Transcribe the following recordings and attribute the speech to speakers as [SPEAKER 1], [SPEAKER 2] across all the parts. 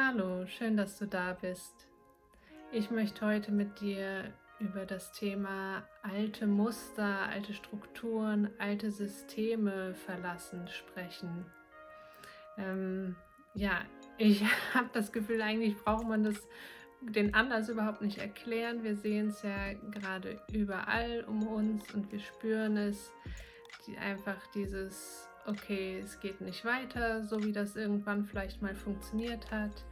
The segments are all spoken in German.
[SPEAKER 1] Hallo, schön, dass du da bist. Ich möchte heute mit dir über das Thema alte Muster, alte Strukturen, alte Systeme verlassen sprechen. Ähm, ja, ich habe das Gefühl, eigentlich braucht man das den Anlass überhaupt nicht erklären. Wir sehen es ja gerade überall um uns und wir spüren es. Die, einfach dieses okay, es geht nicht weiter, so wie das irgendwann vielleicht mal funktioniert hat.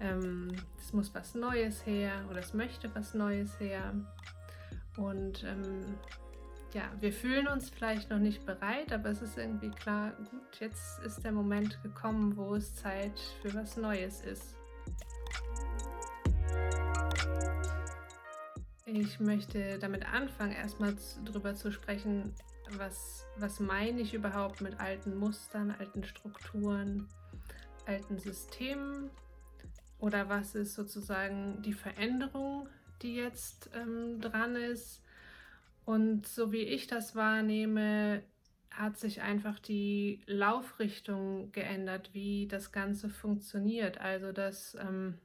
[SPEAKER 1] Ähm, es muss was Neues her oder es möchte was Neues her. Und ähm, ja, wir fühlen uns vielleicht noch nicht bereit, aber es ist irgendwie klar, gut, jetzt ist der Moment gekommen, wo es Zeit für was Neues ist. Ich möchte damit anfangen, erstmal darüber zu sprechen, was, was meine ich überhaupt mit alten Mustern, alten Strukturen, alten Systemen oder was ist sozusagen die Veränderung, die jetzt ähm, dran ist. Und so wie ich das wahrnehme, hat sich einfach die Laufrichtung geändert, wie das Ganze funktioniert. Also dass ähm,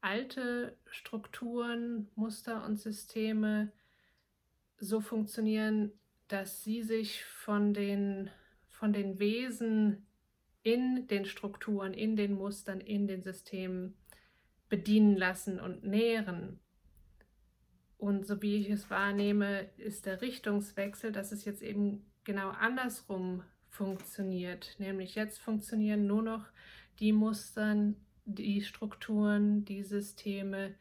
[SPEAKER 1] alte Strukturen, Muster und Systeme so funktionieren, dass sie sich von den, von den Wesen in den Strukturen, in den Mustern, in den Systemen bedienen lassen und nähren. Und so wie ich es wahrnehme, ist der Richtungswechsel, dass es jetzt eben genau andersrum funktioniert. Nämlich jetzt funktionieren nur noch die Mustern, die Strukturen, die Systeme,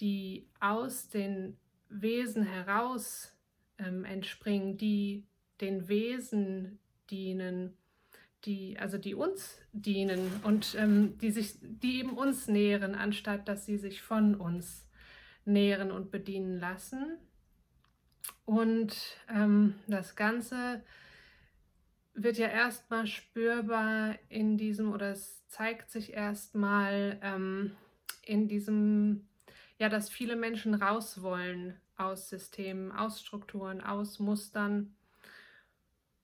[SPEAKER 1] die aus den Wesen heraus ähm, entspringen, die den Wesen dienen, die, also die uns dienen und ähm, die sich, die eben uns nähren, anstatt dass sie sich von uns nähren und bedienen lassen. Und ähm, das Ganze wird ja erstmal spürbar in diesem, oder es zeigt sich erstmal ähm, in diesem, ja, dass viele Menschen raus wollen aus Systemen, aus Strukturen, aus Mustern.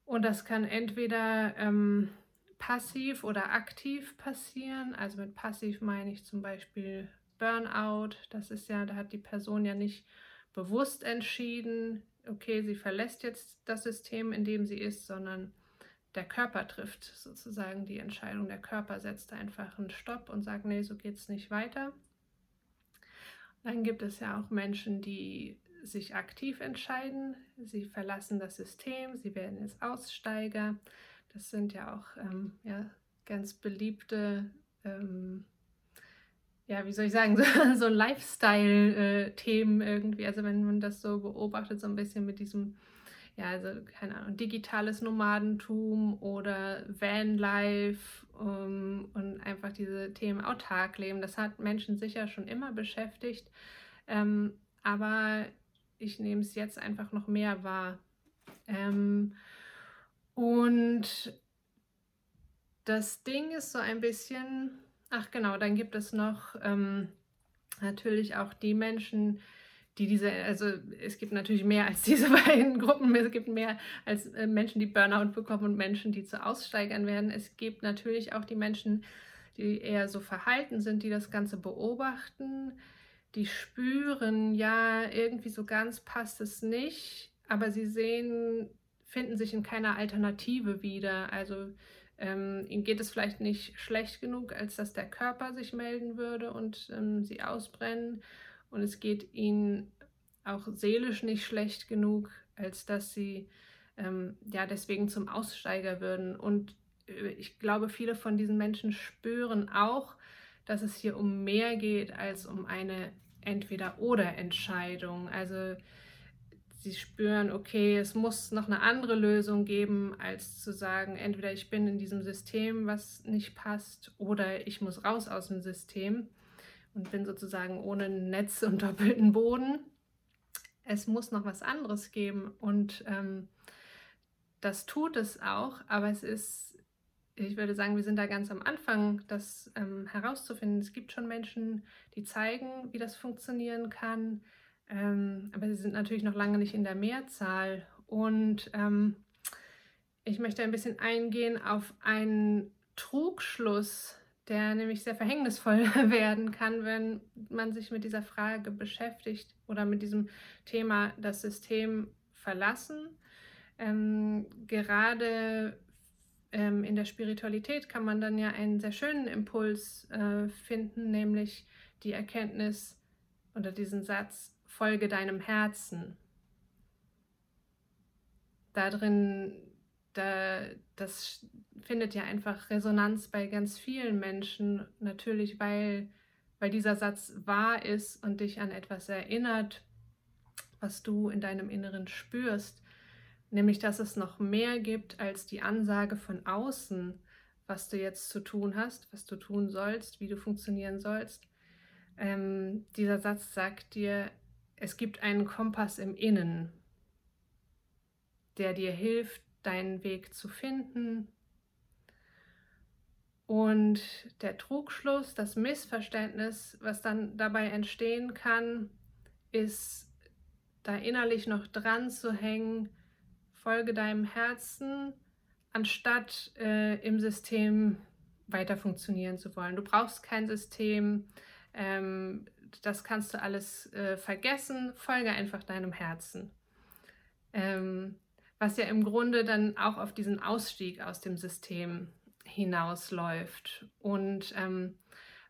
[SPEAKER 1] Und das kann entweder ähm, passiv oder aktiv passieren. Also mit passiv meine ich zum Beispiel Burnout. Das ist ja, da hat die Person ja nicht bewusst entschieden, okay, sie verlässt jetzt das System, in dem sie ist, sondern der Körper trifft sozusagen die Entscheidung. Der Körper setzt einfach einen Stopp und sagt, nee, so geht es nicht weiter. Dann gibt es ja auch Menschen, die sich aktiv entscheiden. Sie verlassen das System, sie werden jetzt Aussteiger. Das sind ja auch ähm, ja, ganz beliebte, ähm, ja, wie soll ich sagen, so, so Lifestyle-Themen irgendwie. Also wenn man das so beobachtet, so ein bisschen mit diesem, ja, also keine Ahnung, digitales Nomadentum oder Vanlife um, und einfach diese Themen autark leben. Das hat Menschen sicher schon immer beschäftigt. Ähm, aber ich nehme es jetzt einfach noch mehr wahr. Ähm, und das Ding ist so ein bisschen, ach genau, dann gibt es noch ähm, natürlich auch die Menschen, die diese, also es gibt natürlich mehr als diese beiden Gruppen, es gibt mehr als äh, Menschen, die Burnout bekommen und Menschen, die zu Aussteigern werden. Es gibt natürlich auch die Menschen, die eher so verhalten sind, die das Ganze beobachten, die spüren, ja, irgendwie so ganz passt es nicht, aber sie sehen, finden sich in keiner Alternative wieder. Also ähm, ihnen geht es vielleicht nicht schlecht genug, als dass der Körper sich melden würde und ähm, sie ausbrennen. Und es geht ihnen auch seelisch nicht schlecht genug, als dass sie ähm, ja deswegen zum Aussteiger würden. Und äh, ich glaube, viele von diesen Menschen spüren auch, dass es hier um mehr geht als um eine Entweder-Oder-Entscheidung. Also sie spüren, okay, es muss noch eine andere Lösung geben, als zu sagen, entweder ich bin in diesem System, was nicht passt, oder ich muss raus aus dem System und bin sozusagen ohne Netz und doppelten Boden. Es muss noch was anderes geben und ähm, das tut es auch, aber es ist ich würde sagen, wir sind da ganz am Anfang, das ähm, herauszufinden. Es gibt schon Menschen, die zeigen, wie das funktionieren kann, ähm, aber sie sind natürlich noch lange nicht in der Mehrzahl. Und ähm, ich möchte ein bisschen eingehen auf einen Trugschluss, der nämlich sehr verhängnisvoll werden kann, wenn man sich mit dieser Frage beschäftigt oder mit diesem Thema das System verlassen. Ähm, gerade ähm, in der Spiritualität kann man dann ja einen sehr schönen Impuls äh, finden, nämlich die Erkenntnis oder diesen Satz, folge deinem Herzen. Darin, da, das findet ja einfach Resonanz bei ganz vielen Menschen, natürlich, weil, weil dieser Satz wahr ist und dich an etwas erinnert, was du in deinem Inneren spürst nämlich dass es noch mehr gibt als die Ansage von außen, was du jetzt zu tun hast, was du tun sollst, wie du funktionieren sollst. Ähm, dieser Satz sagt dir, es gibt einen Kompass im Innen, der dir hilft, deinen Weg zu finden. Und der Trugschluss, das Missverständnis, was dann dabei entstehen kann, ist da innerlich noch dran zu hängen, folge deinem Herzen, anstatt äh, im System weiter funktionieren zu wollen. Du brauchst kein System, ähm, das kannst du alles äh, vergessen, folge einfach deinem Herzen. Ähm, was ja im Grunde dann auch auf diesen Ausstieg aus dem System hinausläuft. Und ähm,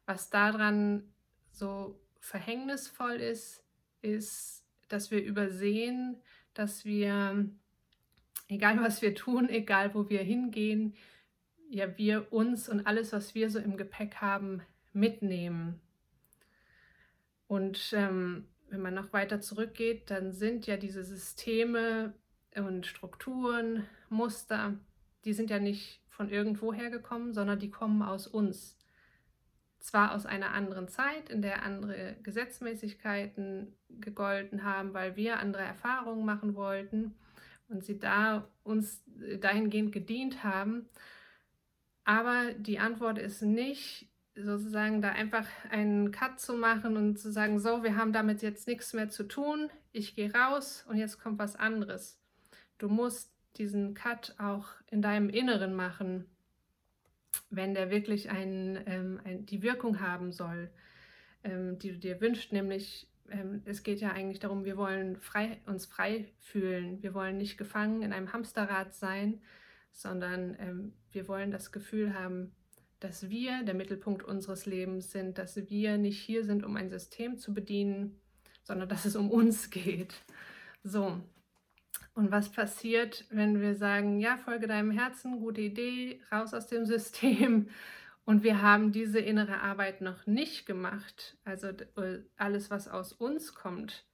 [SPEAKER 1] was daran so verhängnisvoll ist, ist, dass wir übersehen, dass wir egal was wir tun, egal wo wir hingehen, ja, wir uns und alles, was wir so im Gepäck haben, mitnehmen. Und ähm, wenn man noch weiter zurückgeht, dann sind ja diese Systeme und Strukturen, Muster, die sind ja nicht von irgendwoher gekommen, sondern die kommen aus uns. Zwar aus einer anderen Zeit, in der andere Gesetzmäßigkeiten gegolten haben, weil wir andere Erfahrungen machen wollten, und sie da uns dahingehend gedient haben. Aber die Antwort ist nicht, sozusagen da einfach einen Cut zu machen und zu sagen, so, wir haben damit jetzt nichts mehr zu tun, ich gehe raus und jetzt kommt was anderes. Du musst diesen Cut auch in deinem Inneren machen, wenn der wirklich ein, ähm, ein, die Wirkung haben soll, ähm, die du dir wünschst, nämlich ähm, es geht ja eigentlich darum, wir wollen frei, uns frei fühlen. Wir wollen nicht gefangen in einem Hamsterrad sein, sondern ähm, wir wollen das Gefühl haben, dass wir der Mittelpunkt unseres Lebens sind, dass wir nicht hier sind, um ein System zu bedienen, sondern dass es um uns geht. So. Und was passiert, wenn wir sagen, ja, folge deinem Herzen, gute Idee, raus aus dem System, und wir haben diese innere Arbeit noch nicht gemacht. Also äh, alles, was aus uns kommt,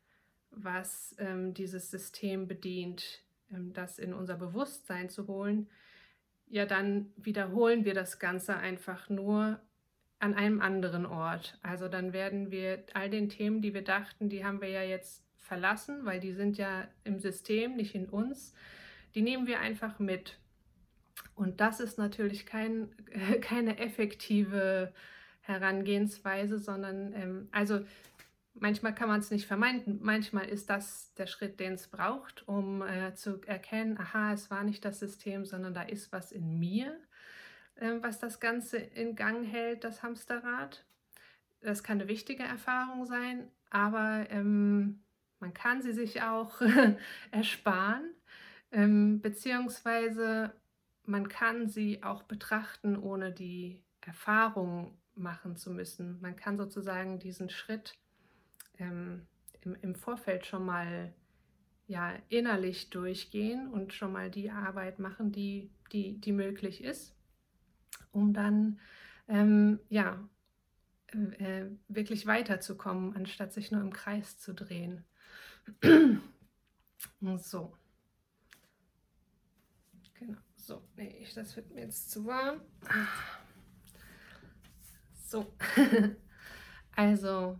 [SPEAKER 1] was ähm, dieses System bedient, ähm, das in unser Bewusstsein zu holen, ja, dann wiederholen wir das Ganze einfach nur an einem anderen Ort. Also dann werden wir all den Themen, die wir dachten, die haben wir ja jetzt verlassen, weil die sind ja im System, nicht in uns, die nehmen wir einfach mit. Und das ist natürlich kein, keine effektive Herangehensweise, sondern ähm, also manchmal kann man es nicht vermeiden. Manchmal ist das der Schritt, den es braucht, um äh, zu erkennen, aha, es war nicht das System, sondern da ist was in mir, äh, was das Ganze in Gang hält, das Hamsterrad. Das kann eine wichtige Erfahrung sein, aber ähm, man kann sie sich auch ersparen, ähm, beziehungsweise man kann sie auch betrachten, ohne die Erfahrung machen zu müssen. Man kann sozusagen diesen Schritt ähm, im, im, Vorfeld schon mal ja, innerlich durchgehen und schon mal die Arbeit machen, die, die, die möglich ist, um dann ähm, ja, äh, wirklich weiterzukommen, anstatt sich nur im Kreis zu drehen. so. So, nee, das wird mir jetzt zu warm. So, also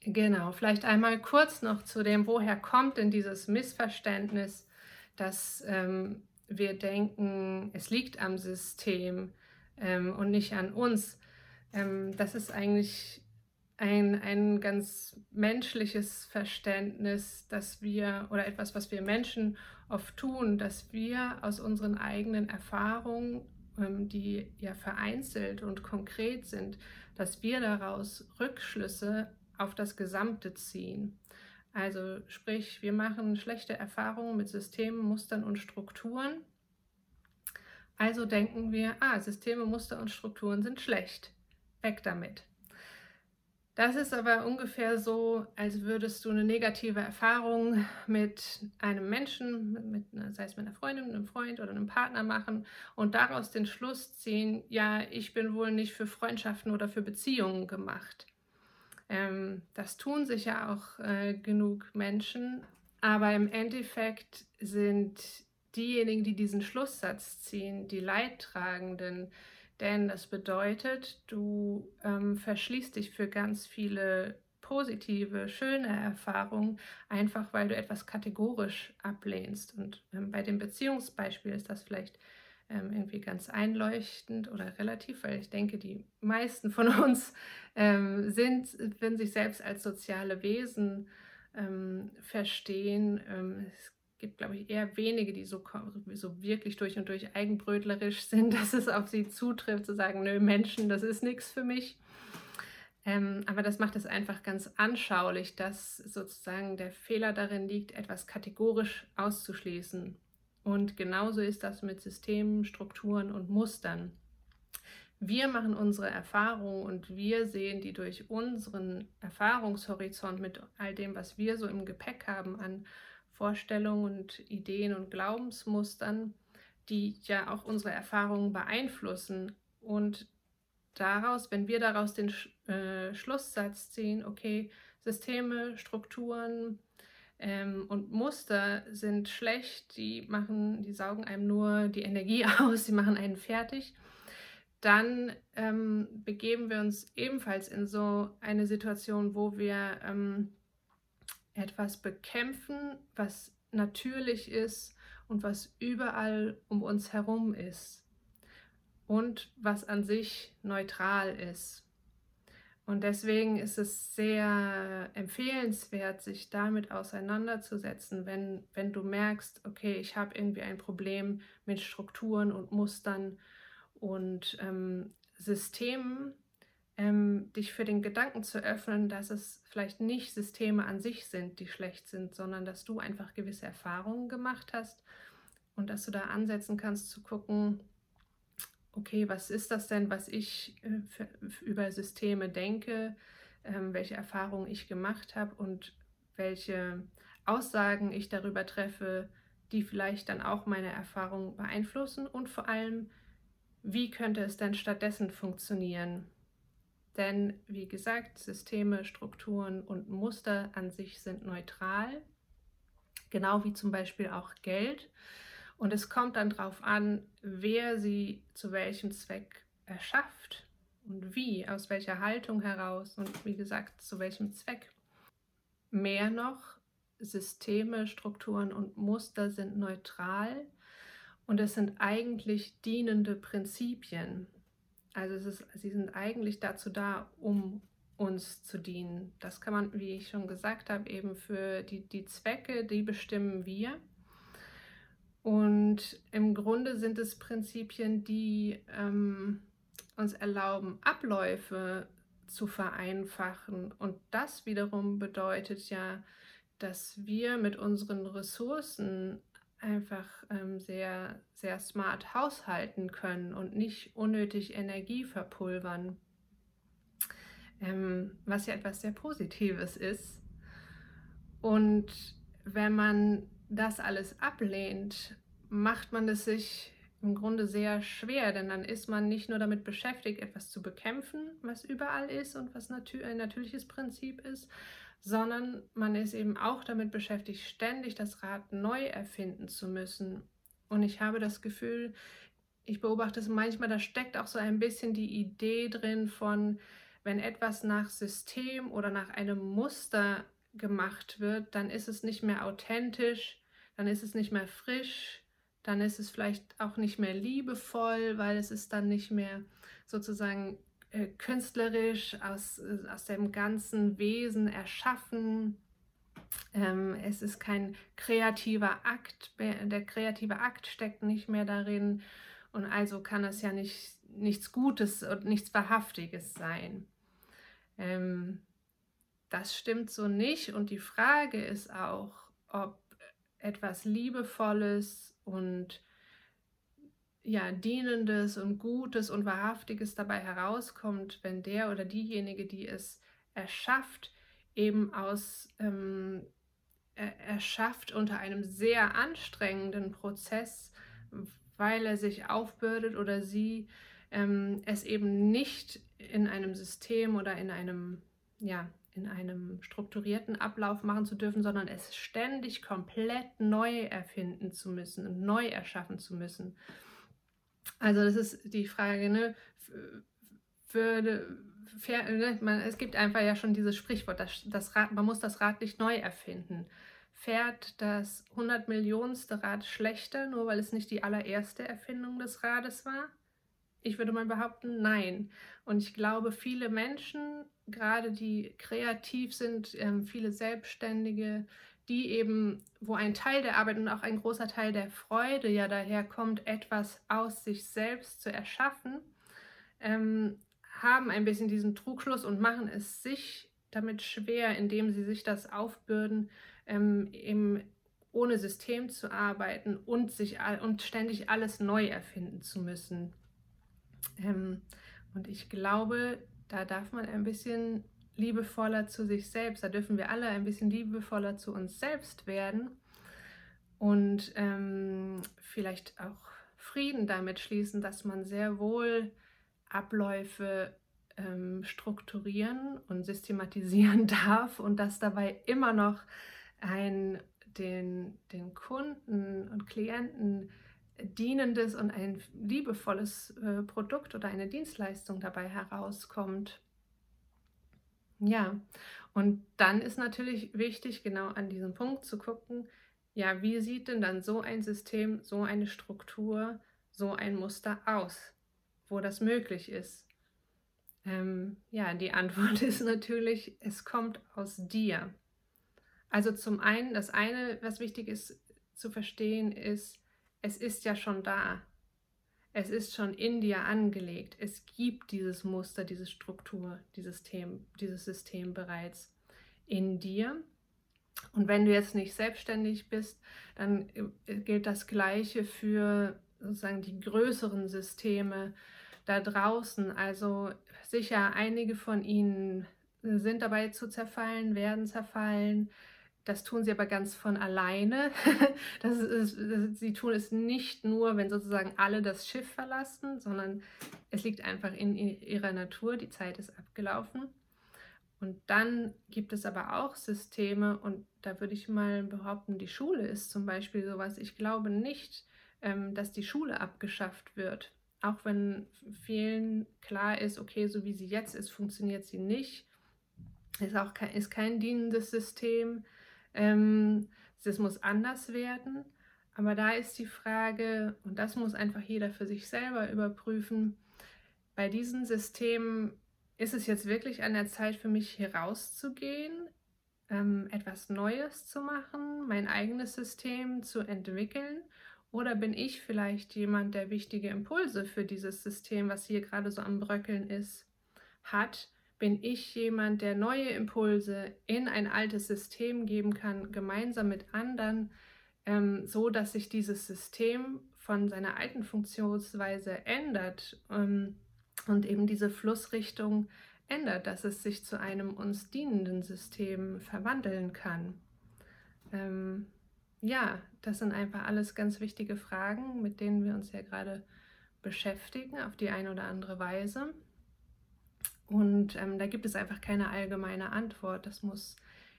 [SPEAKER 1] genau, vielleicht einmal kurz noch zu dem, woher kommt denn dieses Missverständnis, dass ähm, wir denken, es liegt am System ähm, und nicht an uns. Ähm, das ist eigentlich ein, ein ganz menschliches Verständnis, dass wir oder etwas, was wir Menschen oft tun, dass wir aus unseren eigenen Erfahrungen ähm, die ja vereinzelt und konkret sind, dass wir daraus Rückschlüsse auf das Gesamte ziehen. Also sprich, wir machen schlechte Erfahrungen mit Systemen, Mustern und Strukturen. Also denken wir, ah, Systeme, Muster und Strukturen sind schlecht. Weg damit. Das ist aber ungefähr so, als würdest du eine negative Erfahrung mit einem Menschen, mit, sei es mit einer Freundin, einem Freund oder einem Partner machen und daraus den Schluss ziehen, ja, ich bin wohl nicht für Freundschaften oder für Beziehungen gemacht. Ähm, das tun sicher auch äh, genug Menschen, aber im Endeffekt sind diejenigen, die diesen Schlusssatz ziehen, die Leidtragenden, denn das bedeutet, du ähm, verschließt dich für ganz viele positive, schöne Erfahrungen, einfach weil du etwas kategorisch ablehnst. Und ähm, bei dem Beziehungsbeispiel ist das vielleicht ähm, irgendwie ganz einleuchtend oder relativ, weil ich denke, die meisten von uns ähm, sind, wenn sich selbst als soziale Wesen ähm, verstehen. Ähm, es gibt, glaube ich, eher wenige, die so, so wirklich durch und durch eigenbrötlerisch sind, dass es auf sie zutrifft, zu sagen, nö, Menschen, das ist nichts für mich. Ähm, aber das macht es einfach ganz anschaulich, dass sozusagen der Fehler darin liegt, etwas kategorisch auszuschließen. Und genauso ist das mit Systemen, Strukturen und Mustern. Wir machen unsere Erfahrungen und wir sehen die durch unseren Erfahrungshorizont mit all dem, was wir so im Gepäck haben an Vorstellungen und Ideen und Glaubensmustern, die ja auch unsere Erfahrungen beeinflussen. Und daraus, wenn wir daraus den äh, Schlusssatz ziehen, okay, Systeme, Strukturen ähm, und Muster sind schlecht, die machen, die saugen einem nur die Energie aus, sie machen einen fertig, dann ähm, begeben wir uns ebenfalls in so eine Situation, wo wir ähm, etwas bekämpfen, was natürlich ist und was überall um uns herum ist und was an sich neutral ist. Und deswegen ist es sehr empfehlenswert, sich damit auseinanderzusetzen, wenn, wenn du merkst, okay, ich habe irgendwie ein Problem mit Strukturen und Mustern und ähm, Systemen, ähm, dich für den Gedanken zu öffnen, dass es vielleicht nicht Systeme an sich sind, die schlecht sind, sondern dass du einfach gewisse Erfahrungen gemacht hast und dass du da ansetzen kannst zu gucken, okay, was ist das denn, was ich äh, für, über Systeme denke, ähm, welche Erfahrungen ich gemacht habe und welche Aussagen ich darüber treffe, die vielleicht dann auch meine Erfahrungen beeinflussen und vor allem, wie könnte es denn stattdessen funktionieren? Denn wie gesagt, Systeme, Strukturen und Muster an sich sind neutral, genau wie zum Beispiel auch Geld. Und es kommt dann darauf an, wer sie zu welchem Zweck erschafft und wie, aus welcher Haltung heraus und wie gesagt, zu welchem Zweck. Mehr noch, Systeme, Strukturen und Muster sind neutral und es sind eigentlich dienende Prinzipien. Also es ist, sie sind eigentlich dazu da, um uns zu dienen. Das kann man, wie ich schon gesagt habe, eben für die, die Zwecke, die bestimmen wir. Und im Grunde sind es Prinzipien, die ähm, uns erlauben, Abläufe zu vereinfachen. Und das wiederum bedeutet ja, dass wir mit unseren Ressourcen einfach ähm, sehr, sehr smart haushalten können und nicht unnötig Energie verpulvern. Ähm, was ja etwas sehr Positives ist. Und wenn man das alles ablehnt, macht man es sich im Grunde sehr schwer, denn dann ist man nicht nur damit beschäftigt, etwas zu bekämpfen, was überall ist und was natür ein natürliches Prinzip ist, sondern man ist eben auch damit beschäftigt, ständig das Rad neu erfinden zu müssen. Und ich habe das Gefühl, ich beobachte es manchmal, da steckt auch so ein bisschen die Idee drin von, wenn etwas nach System oder nach einem Muster gemacht wird, dann ist es nicht mehr authentisch, dann ist es nicht mehr frisch, dann ist es vielleicht auch nicht mehr liebevoll, weil es ist dann nicht mehr sozusagen äh, künstlerisch aus, äh, aus dem ganzen Wesen erschaffen. Ähm, es ist kein kreativer Akt, der kreative Akt steckt nicht mehr darin. Und also kann das ja nicht, nichts Gutes und nichts Wahrhaftiges sein. Ähm, das stimmt so nicht. Und die Frage ist auch, ob etwas Liebevolles und ja, Dienendes und Gutes und Wahrhaftiges dabei herauskommt, wenn der oder diejenige, die es erschafft, eben aus ähm, erschafft unter einem sehr anstrengenden Prozess, weil er sich aufbürdet oder sie ähm, es eben nicht in einem System oder in einem ja, in einem strukturierten Ablauf machen zu dürfen, sondern es ständig komplett neu erfinden zu müssen und neu erschaffen zu müssen. Also das ist die Frage, ne? Würde, ne? Man, es gibt einfach ja schon dieses Sprichwort, das, das Rad, man muss das Rad nicht neu erfinden. Fährt das 100 Millionenste Rad schlechter, nur weil es nicht die allererste Erfindung des Rades war? Ich würde mal behaupten, nein. Und ich glaube, viele Menschen, gerade die kreativ sind, ähm, viele Selbstständige, die eben, wo ein Teil der Arbeit und auch ein großer Teil der Freude ja daher kommt, etwas aus sich selbst zu erschaffen, ähm, haben ein bisschen diesen Trugschluss und machen es sich damit schwer, indem sie sich das aufbürden, ähm, eben ohne System zu arbeiten und sich und ständig alles neu erfinden zu müssen. Ähm, und ich glaube, da darf man ein bisschen liebevoller zu sich selbst, da dürfen wir alle ein bisschen liebevoller zu uns selbst werden und ähm, vielleicht auch Frieden damit schließen, dass man sehr wohl Abläufe ähm, strukturieren und systematisieren darf und dass dabei immer noch ein, den, den Kunden und Klienten dienendes und ein liebevolles äh, Produkt oder eine Dienstleistung dabei herauskommt. Ja, und dann ist natürlich wichtig, genau an diesem Punkt zu gucken, ja, wie sieht denn dann so ein System, so eine Struktur, so ein Muster aus, wo das möglich ist? Ähm, ja, die Antwort ist natürlich, es kommt aus dir. Also zum einen, das eine, was wichtig ist zu verstehen, ist, es ist ja schon da. Es ist schon in dir angelegt. Es gibt dieses Muster, diese Struktur, dieses System, dieses System bereits in dir. Und wenn du jetzt nicht selbstständig bist, dann äh, gilt das Gleiche für sozusagen die größeren Systeme da draußen. Also sicher, einige von ihnen sind dabei zu zerfallen, werden zerfallen. Das tun sie aber ganz von alleine. Das ist, das, sie tun es nicht nur, wenn sozusagen alle das Schiff verlassen, sondern es liegt einfach in ihrer Natur. Die Zeit ist abgelaufen. Und dann gibt es aber auch Systeme, und da würde ich mal behaupten, die Schule ist zum Beispiel sowas. Ich glaube nicht, ähm, dass die Schule abgeschafft wird. Auch wenn vielen klar ist, okay, so wie sie jetzt ist, funktioniert sie nicht. Ist auch kein, ist kein dienendes System. Ähm, muss anders werden. Aber da ist die Frage, und das muss einfach jeder für sich selber überprüfen, bei diesen Systemen ist es jetzt wirklich an der Zeit für mich herauszugehen, ähm, etwas Neues zu machen, mein eigenes System zu entwickeln? Oder bin ich vielleicht jemand, der wichtige Impulse für dieses System, was hier gerade so am Bröckeln ist, hat bin ich jemand, der neue Impulse in ein altes System geben kann, gemeinsam mit anderen, ähm, so dass sich dieses System von seiner alten Funktionsweise ändert ähm, und eben diese Flussrichtung ändert, dass es sich zu einem uns dienenden System verwandeln kann. Ähm, ja, das sind einfach alles ganz wichtige Fragen, mit denen wir uns ja gerade beschäftigen, auf die eine oder andere Weise. Und ähm, da gibt es einfach keine allgemeine Antwort. Das muss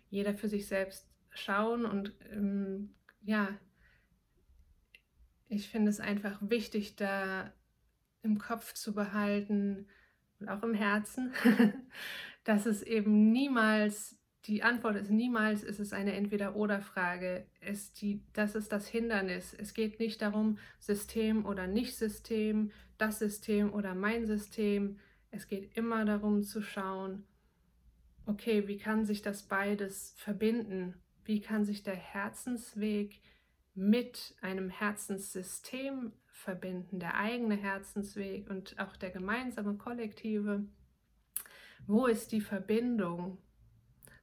[SPEAKER 1] jeder für sich selbst schauen. Und ähm, ja, ich finde es einfach wichtig, da im Kopf zu behalten und auch im Herzen, dass es eben niemals, die Antwort ist niemals, ist es eine Entweder-Oder-Frage. das ist das Hindernis. Es geht nicht darum, System oder Nicht-System, das System oder mein System es geht immer darum zu schauen, okay, wie kann sich das beides verbinden? Wie kann sich der Herzensweg mit einem Herzenssystem verbinden, der eigene Herzensweg und auch der gemeinsame kollektive. Wo ist die Verbindung?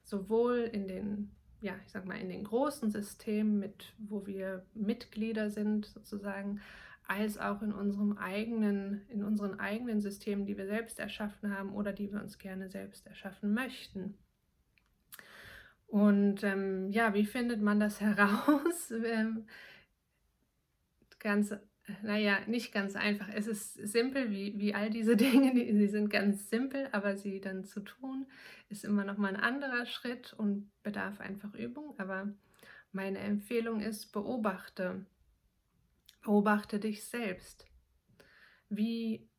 [SPEAKER 1] Sowohl in den, ja, ich sag mal, in den großen Systemen, mit, wo wir Mitglieder sind, sozusagen, als auch in unserem eigenen, in unseren eigenen Systemen, die wir selbst erschaffen haben oder die wir uns gerne selbst erschaffen möchten. Und ähm, ja, wie findet man das heraus? ähm, ganz, naja, nicht ganz einfach. Es ist simpel, wie, wie all diese Dinge, die, sie sind ganz simpel, aber sie dann zu tun, ist immer noch mal ein anderer Schritt und bedarf einfach Übung. Aber meine Empfehlung ist, beobachte Beobachte dich selbst. Wie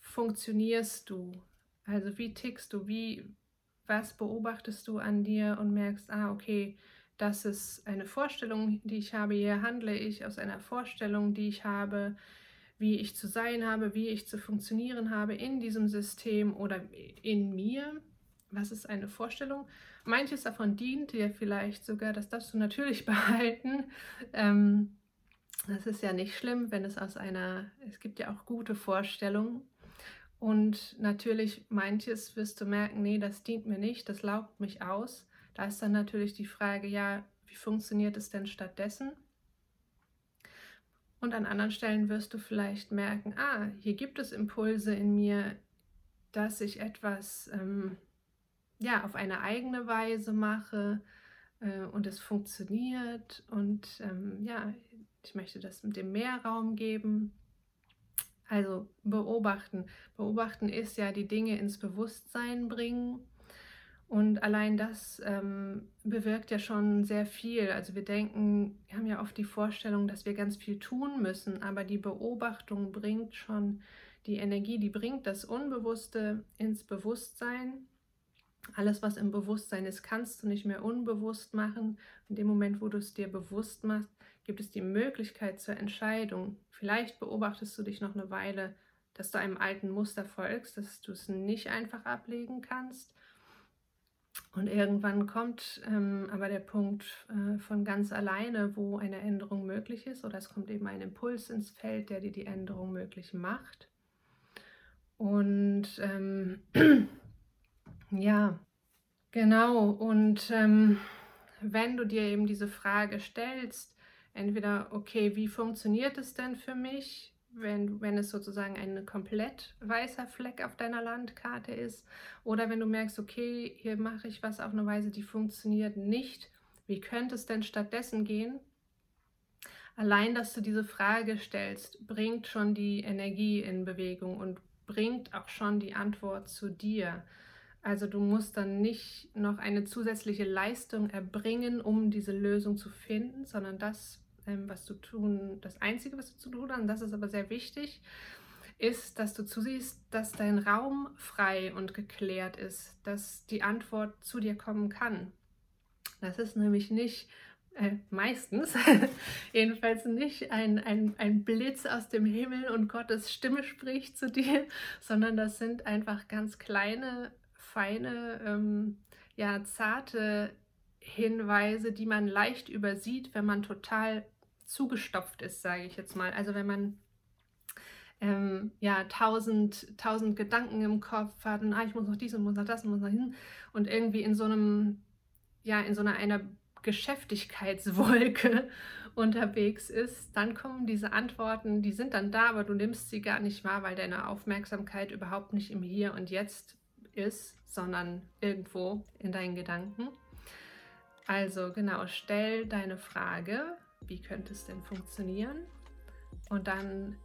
[SPEAKER 1] funktionierst du? Also wie tickst du? Wie, was beobachtest du an dir und merkst, ah, okay, das ist eine Vorstellung, die ich habe. Hier handle ich aus einer Vorstellung, die ich habe, wie ich zu sein habe, wie ich zu funktionieren habe in diesem System oder in mir. Was ist eine Vorstellung? Manches davon dient dir vielleicht sogar, das darfst du natürlich behalten. Ähm, das ist ja nicht schlimm, wenn es aus einer, es gibt ja auch gute Vorstellungen. Und natürlich manches wirst du merken, nee, das dient mir nicht, das laugt mich aus. Da ist dann natürlich die Frage, ja, wie funktioniert es denn stattdessen? Und an anderen Stellen wirst du vielleicht merken, ah, hier gibt es Impulse in mir, dass ich etwas ähm, ja, auf eine eigene Weise mache äh, und es funktioniert und ähm, ja, ich möchte das mit dem mehr Raum geben. Also beobachten. Beobachten ist ja die Dinge ins Bewusstsein bringen. Und allein das ähm, bewirkt ja schon sehr viel. Also wir denken, wir haben ja oft die Vorstellung, dass wir ganz viel tun müssen, aber die Beobachtung bringt schon die Energie, die bringt das Unbewusste ins Bewusstsein. Alles, was im Bewusstsein ist, kannst du nicht mehr unbewusst machen. In dem Moment, wo du es dir bewusst machst, gibt es die Möglichkeit zur Entscheidung. Vielleicht beobachtest du dich noch eine Weile, dass du einem alten Muster folgst, dass du es nicht einfach ablegen kannst. Und irgendwann kommt ähm, aber der Punkt äh, von ganz alleine, wo eine Änderung möglich ist, oder es kommt eben ein Impuls ins Feld, der dir die Änderung möglich macht. Und ähm, ja, genau. Und ähm, wenn du dir eben diese Frage stellst, entweder, okay, wie funktioniert es denn für mich, wenn, wenn es sozusagen ein komplett weißer Fleck auf deiner Landkarte ist, oder wenn du merkst, okay, hier mache ich was auf eine Weise, die funktioniert nicht, wie könnte es denn stattdessen gehen? Allein, dass du diese Frage stellst, bringt schon die Energie in Bewegung und bringt auch schon die Antwort zu dir. Also du musst dann nicht noch eine zusätzliche Leistung erbringen, um diese Lösung zu finden, sondern das ähm, was du tun, das Einzige, was du zu tun hast, und das ist aber sehr wichtig, ist, dass du zusiehst, dass dein Raum frei und geklärt ist, dass die Antwort zu dir kommen kann. Das ist nämlich nicht äh, meistens, jedenfalls nicht ein, ein, ein Blitz aus dem Himmel und Gottes Stimme spricht zu dir, sondern das sind einfach ganz kleine, feine, ähm, ja, zarte Hinweise, die man leicht übersieht, wenn man total zugestopft ist, sage ich jetzt mal. Also wenn man ähm, ja tausend, tausend Gedanken im Kopf hat und ah, ich muss noch dies und muss noch das und muss noch hin und irgendwie in so einem, ja, in so einer, einer Geschäftigkeitswolke unterwegs ist, dann kommen diese Antworten, die sind dann da, aber du nimmst sie gar nicht wahr, weil deine Aufmerksamkeit überhaupt nicht im Hier und Jetzt ist, sondern irgendwo in deinen Gedanken. Also genau, stell deine Frage, wie könnte es denn funktionieren? Und dann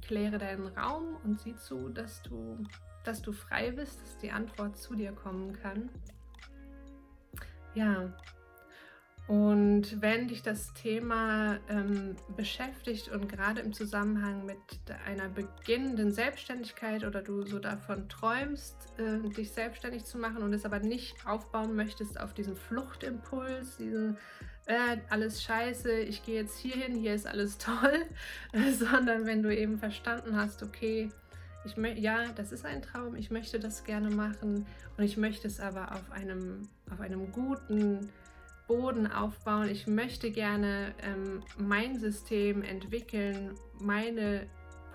[SPEAKER 1] kläre deinen Raum und sieh zu, dass du, dass du frei bist, dass die Antwort zu dir kommen kann. Ja, und wenn dich das Thema ähm, beschäftigt und gerade im Zusammenhang mit einer beginnenden Selbstständigkeit oder du so davon träumst, äh, dich selbstständig zu machen und es aber nicht aufbauen möchtest auf diesen Fluchtimpuls, diesen äh, alles scheiße, ich gehe jetzt hier hin, hier ist alles toll, sondern wenn du eben verstanden hast, okay, ich ja, das ist ein Traum, ich möchte das gerne machen und ich möchte es aber auf einem, auf einem guten, Boden aufbauen. Ich möchte gerne ähm, mein System entwickeln, meine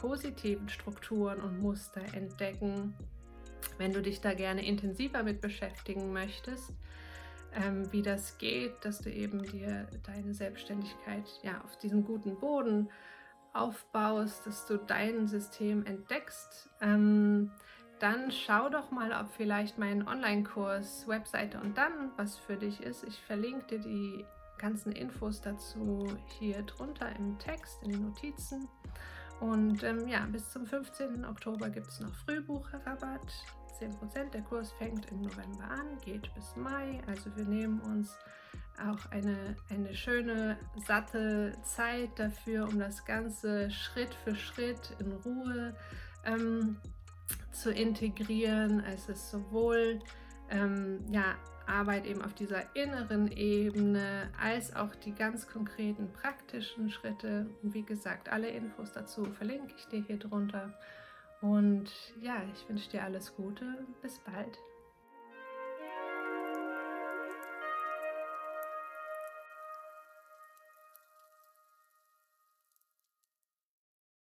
[SPEAKER 1] positiven Strukturen und Muster entdecken. Wenn du dich da gerne intensiver mit beschäftigen möchtest, ähm, wie das geht, dass du eben dir deine Selbstständigkeit ja auf diesem guten Boden aufbaust, dass du dein System entdeckst, ähm, dann schau doch mal, ob vielleicht mein Online-Kurs Webseite und dann was für dich ist. Ich verlinke dir die ganzen Infos dazu hier drunter im Text, in den Notizen. Und ähm, ja, bis zum 15. Oktober gibt es noch Frühbucherrabatt. 10%. Der Kurs fängt im November an, geht bis Mai. Also wir nehmen uns auch eine, eine schöne, satte Zeit dafür, um das Ganze Schritt für Schritt in Ruhe ähm, zu integrieren. Es ist sowohl ähm, ja, Arbeit eben auf dieser inneren Ebene als auch die ganz konkreten praktischen Schritte. Und wie gesagt, alle Infos dazu verlinke ich dir hier drunter. Und ja, ich wünsche dir alles Gute. Bis bald.